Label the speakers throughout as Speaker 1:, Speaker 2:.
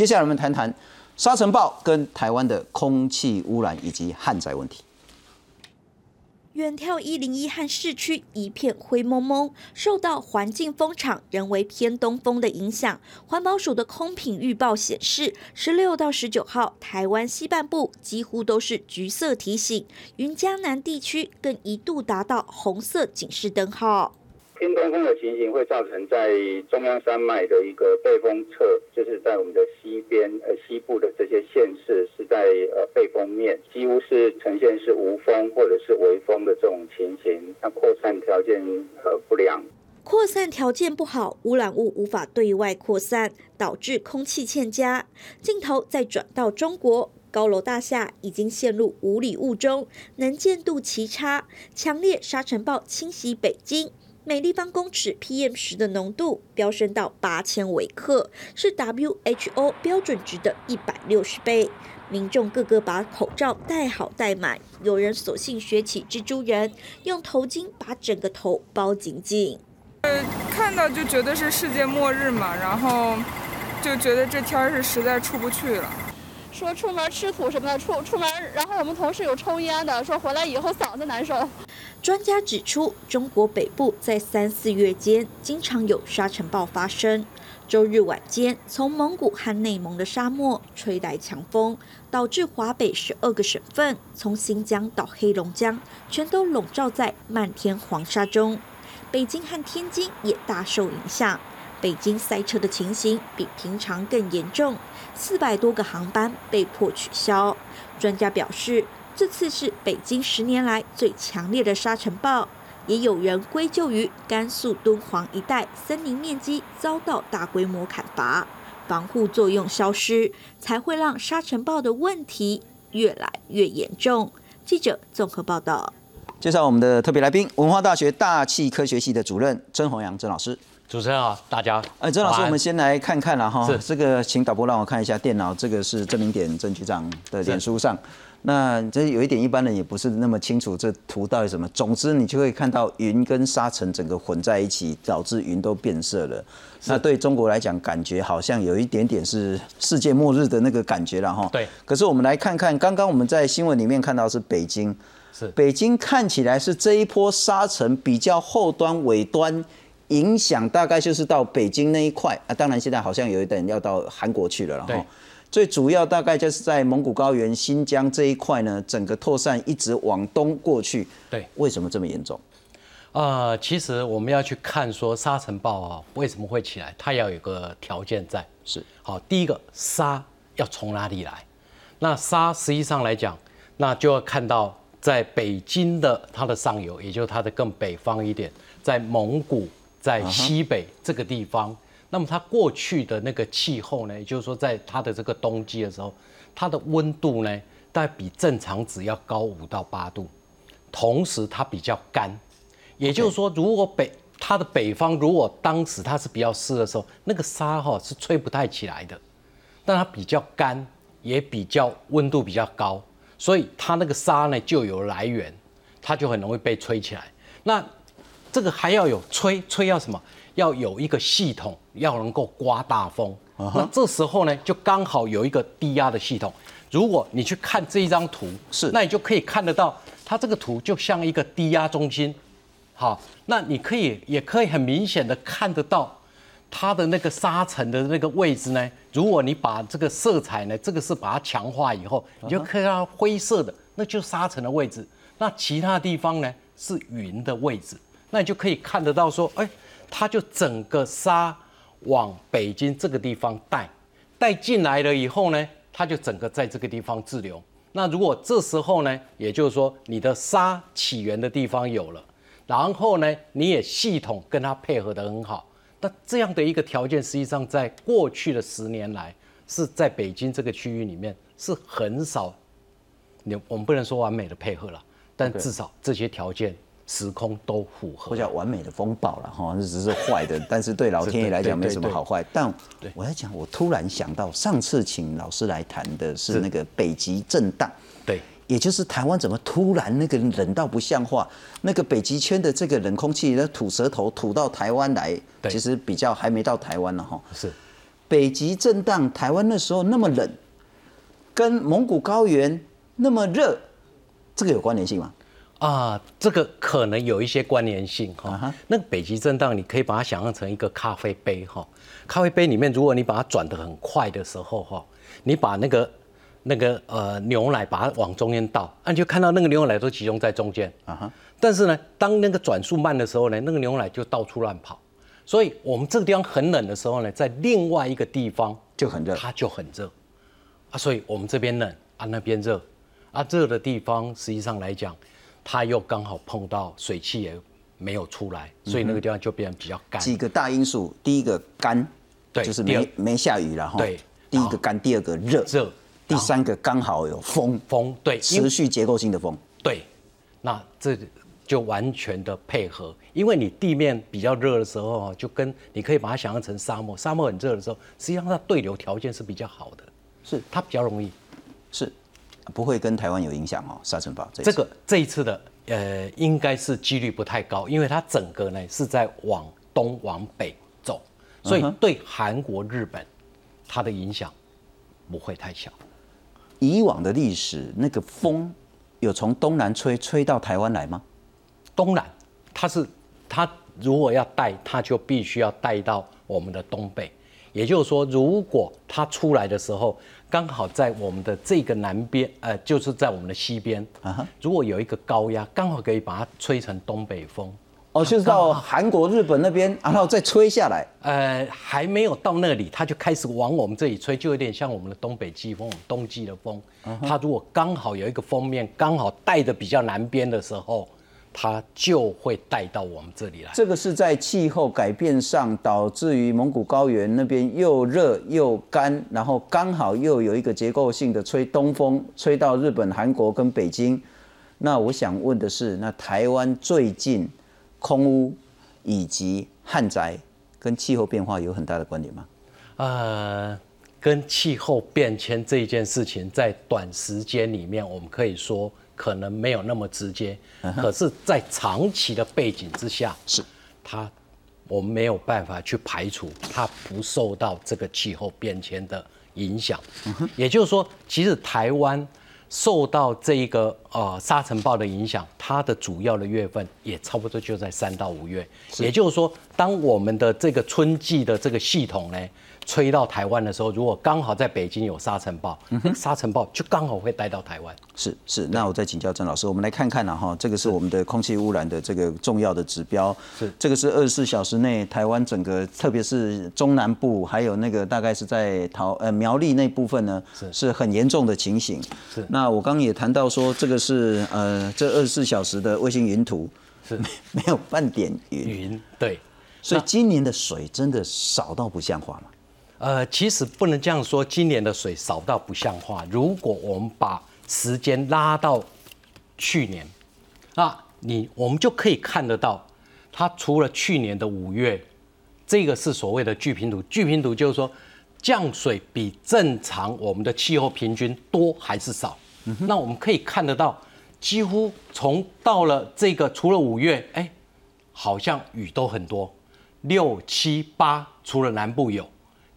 Speaker 1: 接下来我们谈谈沙尘暴跟台湾的空气污染以及旱灾问题。
Speaker 2: 远眺一零一和市区一片灰蒙蒙，受到环境风场人为偏东风的影响，环保署的空品预报显示，十六到十九号台湾西半部几乎都是橘色提醒，云江南地区更一度达到红色警示灯号。
Speaker 3: 偏东风的情形会造成在中央山脉的一个背风侧，就是在我们的西边呃西部的这些县市是在呃背风面，几乎是呈现是无风或者是微风的这种情形，那扩散条件呃不良。
Speaker 2: 扩散条件不好，污染物无法对外扩散，导致空气欠佳。镜头再转到中国，高楼大厦已经陷入无里雾中，能见度奇差，强烈沙尘暴侵袭北京。每立方公尺 PM 十的浓度飙升到八千微克，是 WHO 标准值的一百六十倍。民众个个把口罩戴好戴满，有人索性学起蜘蛛人，用头巾把整个头包紧紧。
Speaker 4: 呃，看到就觉得是世界末日嘛，然后就觉得这天儿是实在出不去了。
Speaker 5: 说出门吃土什么的，出出门，然后我们同事有抽烟的，说回来以后嗓子难受。
Speaker 2: 专家指出，中国北部在三四月间经常有沙尘暴发生。周日晚间，从蒙古和内蒙的沙漠吹来强风，导致华北十二个省份，从新疆到黑龙江，全都笼罩在漫天黄沙中。北京和天津也大受影响。北京塞车的情形比平常更严重，四百多个航班被迫取消。专家表示，这次是北京十年来最强烈的沙尘暴，也有人归咎于甘肃敦煌一带森林面积遭到大规模砍伐，防护作用消失，才会让沙尘暴的问题越来越严重。记者综合报道。
Speaker 1: 介绍我们的特别来宾，文化大学大气科学系的主任曾宏阳曾老师。
Speaker 6: 主持人好，大家。
Speaker 1: 哎，曾老师，我们先来看看了哈。
Speaker 6: 是
Speaker 1: 这个，请导播让我看一下电脑。这个是郑明典郑局长的脸书上。那这有一点，一般人也不是那么清楚这图到底什么。总之，你就会看到云跟沙尘整个混在一起，导致云都变色了。那对中国来讲，感觉好像有一点点是世界末日的那个感觉了哈。
Speaker 6: 对。
Speaker 1: 可是我们来看看，刚刚我们在新闻里面看到是北京，
Speaker 6: 是
Speaker 1: 北京看起来是这一波沙尘比较后端尾端。影响大概就是到北京那一块啊，当然现在好像有一点要到韩国去了了哈。最主要大概就是在蒙古高原、新疆这一块呢，整个扩散一直往东过去。
Speaker 6: 对，
Speaker 1: 为什么这么严重？
Speaker 6: 呃，其实我们要去看说沙尘暴啊为什么会起来，它要有个条件在。
Speaker 1: 是，
Speaker 6: 好，第一个沙要从哪里来？那沙实际上来讲，那就要看到在北京的它的上游，也就是它的更北方一点，在蒙古。在西北这个地方，那么它过去的那个气候呢，也就是说，在它的这个冬季的时候，它的温度呢，大概比正常值要高五到八度，同时它比较干，也就是说，如果北它的北方如果当时它是比较湿的时候，那个沙哈是吹不太起来的，但它比较干，也比较温度比较高，所以它那个沙呢就有来源，它就很容易被吹起来。那这个还要有吹吹要什么？要有一个系统，要能够刮大风。那这时候呢，就刚好有一个低压的系统。如果你去看这一张图，
Speaker 1: 是，
Speaker 6: 那你就可以看得到，它这个图就像一个低压中心。好，那你可以也可以很明显的看得到它的那个沙尘的那个位置呢。如果你把这个色彩呢，这个是把它强化以后，你就可以看到灰色的，那就是沙尘的位置。那其他地方呢，是云的位置。那你就可以看得到，说，哎，它就整个沙往北京这个地方带，带进来了以后呢，它就整个在这个地方滞留。那如果这时候呢，也就是说你的沙起源的地方有了，然后呢，你也系统跟它配合得很好，那这样的一个条件，实际上在过去的十年来，是在北京这个区域里面是很少，你我们不能说完美的配合了，但至少这些条件。时空都符合，
Speaker 1: 或叫完美的风暴了哈，这 只是坏的，但是对老天爷来讲没什么好坏。但我在讲，我突然想到，上次请老师来谈的是那个北极震荡，
Speaker 6: 对，
Speaker 1: 也就是台湾怎么突然那个冷到不像话，那个北极圈的这个冷空气，那吐舌头吐到台湾来，其实比较还没到台湾呢哈。
Speaker 6: 是，
Speaker 1: 北极震荡，台湾那时候那么冷，跟蒙古高原那么热，这个有关联性吗？
Speaker 6: 啊，这个可能有一些关联性哈。那个北极震荡，你可以把它想象成一个咖啡杯哈。咖啡杯里面，如果你把它转得很快的时候哈，你把那个那个呃牛奶把它往中间倒，啊，你就看到那个牛奶都集中在中间。
Speaker 1: 啊哈，
Speaker 6: 但是呢，当那个转速慢的时候呢，那个牛奶就到处乱跑。所以我们这个地方很冷的时候呢，在另外一个地方
Speaker 1: 就很热。
Speaker 6: 它就很热啊，所以我们这边冷啊，那边热啊，热的地方实际上来讲，它又刚好碰到水汽也没有出来，所以那个地方就变得比较干。
Speaker 1: 几个大因素，第一个干，
Speaker 6: 对
Speaker 1: 就是没没下雨然后
Speaker 6: 对
Speaker 1: 第一个干，第二个热，
Speaker 6: 热
Speaker 1: 第三个刚好有风，
Speaker 6: 风对，
Speaker 1: 持续结构性的风。
Speaker 6: 对，那这就完全的配合，因为你地面比较热的时候啊，就跟你可以把它想象成沙漠，沙漠很热的时候，实际上它对流条件是比较好的，
Speaker 1: 是
Speaker 6: 它比较容易。
Speaker 1: 是，不会跟台湾有影响哦。沙尘暴这
Speaker 6: 这个这一次的呃，应该是几率不太高，因为它整个呢是在往东往北走，所以对韩国、日本它的影响不会太小。
Speaker 1: 以往的历史，那个风有从东南吹吹到台湾来吗？
Speaker 6: 东南，它是它如果要带，它就必须要带到我们的东北。也就是说，如果它出来的时候，刚好在我们的这个南边，呃，就是在我们的西边，
Speaker 1: 啊哈
Speaker 6: 如果有一个高压，刚好可以把它吹成东北风。
Speaker 1: 哦，就是到韩国、日本那边，然后再吹下来。
Speaker 6: 呃，还没有到那里，它就开始往我们这里吹，就有点像我们的东北季风、冬季的风。它如果刚好有一个封面，刚好带的比较南边的时候，它就会带到我们这里来。
Speaker 1: 这个是在气候改变上导致于蒙古高原那边又热又干，然后刚好又有一个结构性的吹东风，吹到日本、韩国跟北京。那我想问的是，那台湾最近空屋以及旱灾跟气候变化有很大的关联吗？
Speaker 6: 呃，跟气候变迁这一件事情，在短时间里面，我们可以说可能没有那么直接，可是，在长期的背景之下，
Speaker 1: 是
Speaker 6: 它我们没有办法去排除它不受到这个气候变迁的影响。也就是说，其实台湾受到这一个呃沙尘暴的影响，它的主要的月份也差不多就在三到五月。也就是说，当我们的这个春季的这个系统呢吹到台湾的时候，如果刚好在北京有沙尘暴，沙尘暴就刚好会带到台湾。
Speaker 1: 是是，那我再请教郑老师，我们来看看了哈，这个是我们的空气污染的这个重要的指标，
Speaker 6: 是
Speaker 1: 这个是二十四小时内台湾整个，特别是中南部，还有那个大概是在桃呃苗栗那部分呢，
Speaker 6: 是
Speaker 1: 是很严重的情形。
Speaker 6: 是
Speaker 1: 那我刚刚也谈到说，这个是呃这二十四小时的卫星云图，
Speaker 6: 是
Speaker 1: 没有半点云，
Speaker 6: 云对。
Speaker 1: 所以今年的水真的少到不像话吗？
Speaker 6: 呃，其实不能这样说，今年的水少到不像话。如果我们把时间拉到去年，那你我们就可以看得到，它除了去年的五月，这个是所谓的巨平图。巨平图就是说，降水比正常我们的气候平均多还是少？那我们可以看得到，几乎从到了这个除了五月，哎，好像雨都很多，六七八除了南部有。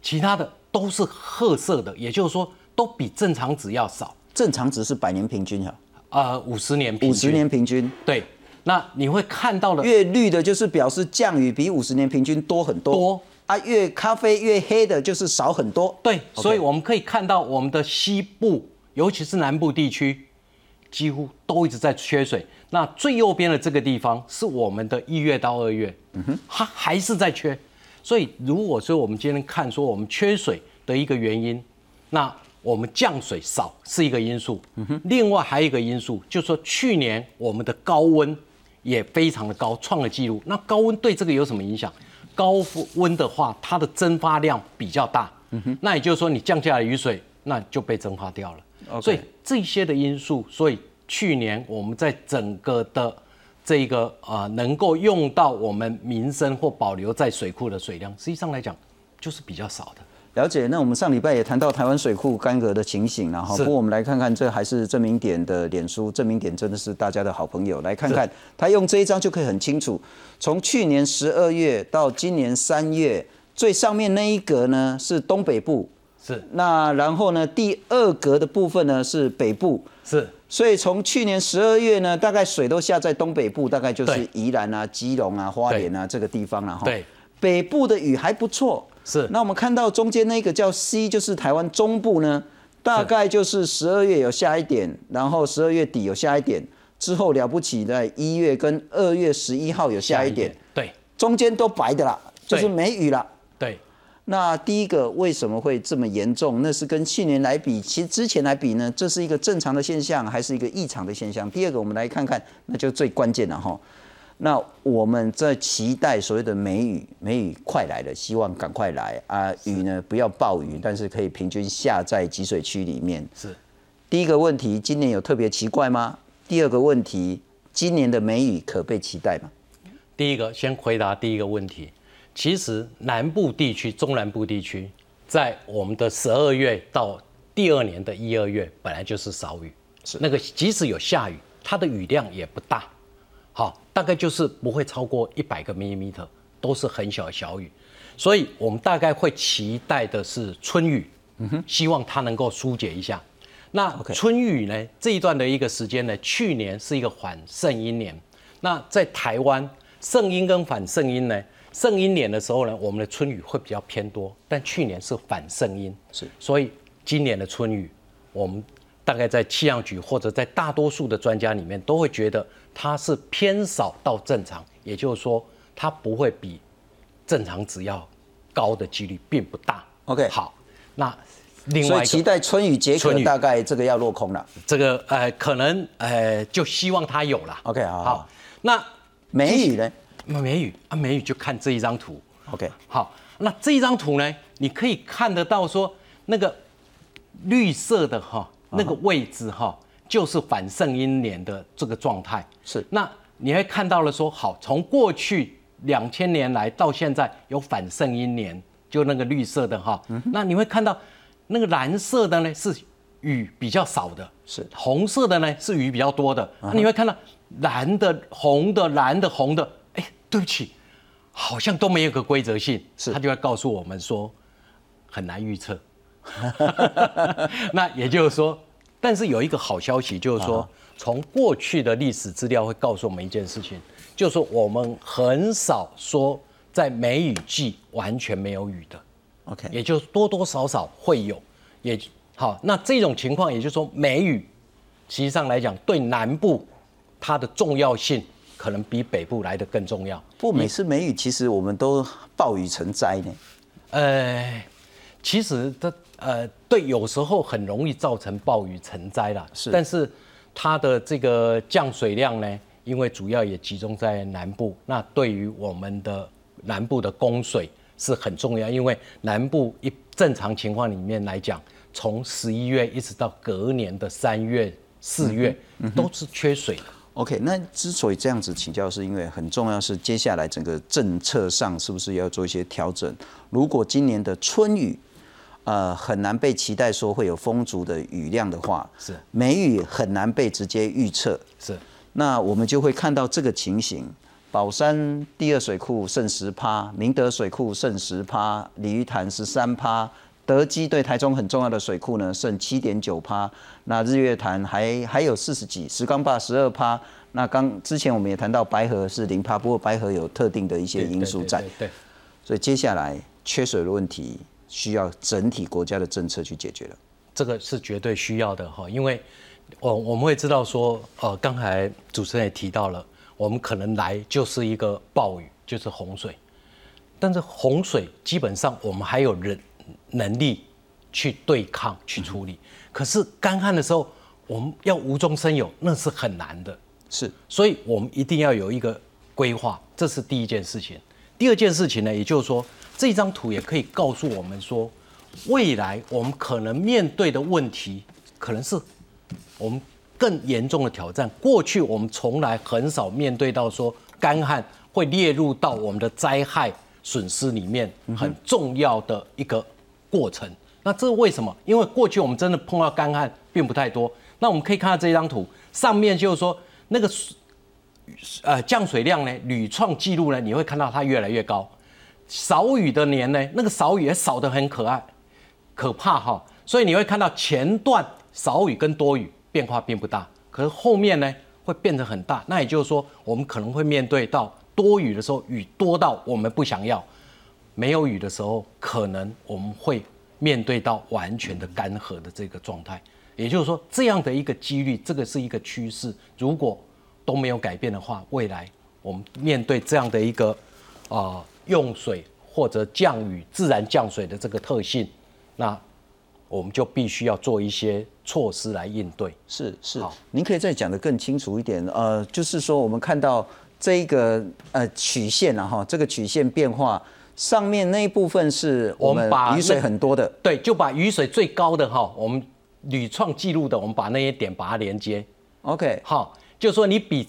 Speaker 6: 其他的都是褐色的，也就是说都比正常值要少。
Speaker 1: 正常值是百年平均哈，
Speaker 6: 呃，五十年平均，
Speaker 1: 五十年平均，
Speaker 6: 对。那你会看到的
Speaker 1: 越绿的就是表示降雨比五十年平均多很多，
Speaker 6: 多
Speaker 1: 啊，越咖啡越黑的就是少很多。
Speaker 6: 对，所以我们可以看到我们的西部，尤其是南部地区，几乎都一直在缺水。那最右边的这个地方是我们的一月到二月，嗯哼，它还是在缺。所以如果说我们今天看说我们缺水的一个原因，那我们降水少是一个因素，另外还有一个因素就是说去年我们的高温也非常的高，创了纪录。那高温对这个有什么影响？高温的话，它的蒸发量比较大，那也就是说你降下来雨水，那就被蒸发掉了。所以这些的因素，所以去年我们在整个的这个呃能够用到我们民生或保留在水库的水量，实际上来讲就是比较少的。
Speaker 1: 了解。那我们上礼拜也谈到台湾水库干涸的情形然后不过我们来看看，这还是证明点的脸书，证明点真的是大家的好朋友。来看看他用这一张就可以很清楚，从去年十二月到今年三月，最上面那一格呢是东北部，
Speaker 6: 是。
Speaker 1: 那然后呢第二格的部分呢是北部，
Speaker 6: 是。
Speaker 1: 所以从去年十二月呢，大概水都下在东北部，大概就是宜兰啊、基隆啊、花莲啊这个地方了哈。
Speaker 6: 对，
Speaker 1: 北部的雨还不错。
Speaker 6: 是。
Speaker 1: 那我们看到中间那个叫 C，就是台湾中部呢，大概就是十二月有下一点，然后十二月底有下一点，之后了不起在一月跟二月十一号有下一点，，
Speaker 6: 对。
Speaker 1: 中间都白的啦，就是
Speaker 6: 对。
Speaker 1: 没雨了。
Speaker 6: 对，
Speaker 1: 那第一个为什么会这么严重？那是跟去年来比，其实之前来比呢，这是一个正常的现象，还是一个异常的现象？第二个，我们来看看，那就最关键了哈。那我们在期待所谓的梅雨，梅雨快来了，希望赶快来啊！雨呢不要暴雨，但是可以平均下在集水区里面。
Speaker 6: 是
Speaker 1: 第一个问题，今年有特别奇怪吗？第二个问题，今年的梅雨可被期待吗？
Speaker 6: 第一个先回答第一个问题。其实南部地区、中南部地区，在我们的十二月到第二年的一二月，本来就是少雨，
Speaker 1: 是。
Speaker 6: 那个即使有下雨，它的雨量也不大，好，大概就是不会超过一百个 millimeter，都是很小的小雨，所以我们大概会期待的是春雨，希望它能够疏解一下。那春雨呢这一段的一个时间呢，去年是一个反圣阴年，那在台湾圣阴跟反圣阴呢，圣阴年的时候呢，我们的春雨会比较偏多，但去年是反圣阴，
Speaker 1: 是
Speaker 6: 所以今年的春雨，我们大概在气象局或者在大多数的专家里面都会觉得它是偏少到正常，也就是说它不会比正常值要高的几率并不大。
Speaker 1: OK
Speaker 6: 好，那另
Speaker 1: 所以期待春雨解渴，
Speaker 6: 春雨
Speaker 1: 大概这个要落空了。
Speaker 6: 这个呃可能呃就希望它有了。
Speaker 1: OK，好好
Speaker 6: 好，那
Speaker 1: 梅雨呢
Speaker 6: 梅雨啊梅雨就看这一张图。
Speaker 1: ？OK，
Speaker 6: 好，那这一张图呢，你可以看得到说那个绿色的哈那个位置哈，就是反圣阴年的这个状态。
Speaker 1: 是
Speaker 6: 那你会看到了说，好，从过去两千年来到现在有反圣阴年，就那个绿色的哈，那你会看到那个蓝色的呢是雨比较少的，
Speaker 1: 是
Speaker 6: 红色的呢是雨比较多的。那你会看到蓝的、红的、蓝的、红的，哎，对不起，好像都没有个规则性，
Speaker 1: 是
Speaker 6: 他就会告诉我们说很难预测。那也就是说，但是有一个好消息，就是说，从过去的历史资料会告诉我们一件事情，就是我们很少说在梅雨季完全没有雨的
Speaker 1: ，OK，
Speaker 6: 也就是多多少少会有。也好，那这种情况，也就是说，梅雨实际上来讲，对南部它的重要性可能比北部来的更重要。
Speaker 1: 不过每次梅雨，其实我们都暴雨成灾呢。
Speaker 6: 呃，其实它呃，对，有时候很容易造成暴雨成灾啦。
Speaker 1: 是
Speaker 6: 但是它的这个降水量呢，因为主要也集中在南部，那对于我们的南部的供水是很重要，因为南部一正常情况里面来讲，从十一月一直到隔年的三月、四月、都是缺水的。
Speaker 1: OK，那之所以这样子请教，是因为很重要是接下来整个政策上是不是要做一些调整？如果今年的春雨，呃，很难被期待说会有丰足的雨量的话，
Speaker 6: 是
Speaker 1: 梅雨很难被直接预测，
Speaker 6: 是
Speaker 1: 那我们就会看到这个情形：宝山第二水库剩十趴，宁德水库剩十趴，鲤鱼潭十三趴，德基对台中很重要的水库呢剩七点九趴，那日月潭还还有四十几，石冈坝十二趴。那刚之前我们也谈到白河是零趴，不过白河有特定的一些因素在，
Speaker 6: 对
Speaker 1: 所以接下来缺水的问题需要整体国家的政策去解决了。
Speaker 6: 这个是绝对需要的哈，因为我我们会知道说，呃，刚才主持人也提到了，我们可能来就是一个暴雨，就是洪水，但是洪水基本上我们还有人能力去对抗、去处理，可是干旱的时候，我们要无中生有，那是很难的。
Speaker 1: 是
Speaker 6: 所以我们一定要有一个规划，这是第一件事情。第二件事情呢，也就是说，这张图也可以告诉我们说，未来我们可能面对的问题，可能是我们更严重的挑战。过去我们从来很少面对到说干旱会列入到我们的灾害损失里面很重要的一个过程。那这是为什么？因为过去我们真的碰到干旱并不太多。那我们可以看到这张图，上面就是说那个水呃降水量呢屡创纪录呢，你会看到它越来越高。少雨的年呢，那个少雨也少得很可爱，可怕哈。所以你会看到前段少雨跟多雨变化并不大，可是后面呢会变得很大。那也就是说，我们可能会面对到多雨的时候，雨多到我们不想要；没有雨的时候，可能我们会面对到完全的干涸的这个状态。也就是说，这样的一个几率，这个是一个趋势。如果都没有改变的话，未来我们面对这样的一个啊用水或者降雨、自然降水的这个特性，那我们就必须要做一些措施来应对。
Speaker 1: 是是，您可以再讲得更清楚一点。呃，就是说我们看到这一个呃曲线啊哈，这个曲线变化上面那一部分是我们
Speaker 6: 把
Speaker 1: 雨水很多的，
Speaker 6: 对，就把雨水最高的哈，我们屡创纪录的，我们把那些点把它连接。
Speaker 1: OK，
Speaker 6: 好，就是说你比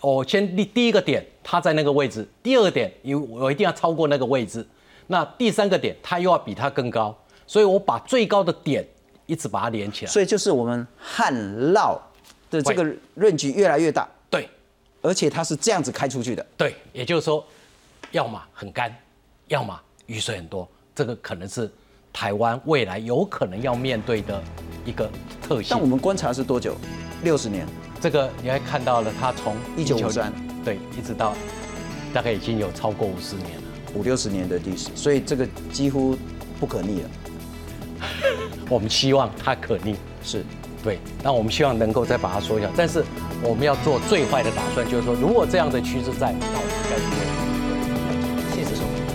Speaker 6: 我先第第一个点它在那个位置，第二个点有我一定要超过那个位置，那第三个点它又要比它更高，所以我把最高的点一直把它连起来。
Speaker 1: 所以就是我们旱涝的这个润局越来越大，
Speaker 6: 对
Speaker 1: 而且它是这样子开出去的。
Speaker 6: 对，也就是说，要么很干，要么雨水很多，这个可能是台湾未来有可能要面对的一个特性
Speaker 1: 但我。们观察是多久？六十年，
Speaker 6: 这个你还看到了，它从
Speaker 1: 1953
Speaker 6: 对，一直到大概已经有超过五十年了。
Speaker 1: 五六十年的历史，所以这个几乎不可逆了。
Speaker 6: 我们希望它可逆，
Speaker 1: 是，
Speaker 6: 对，那我们希望能够再把它缩小，但是我们要做最坏的打算，就是说，如果这样的趋势在，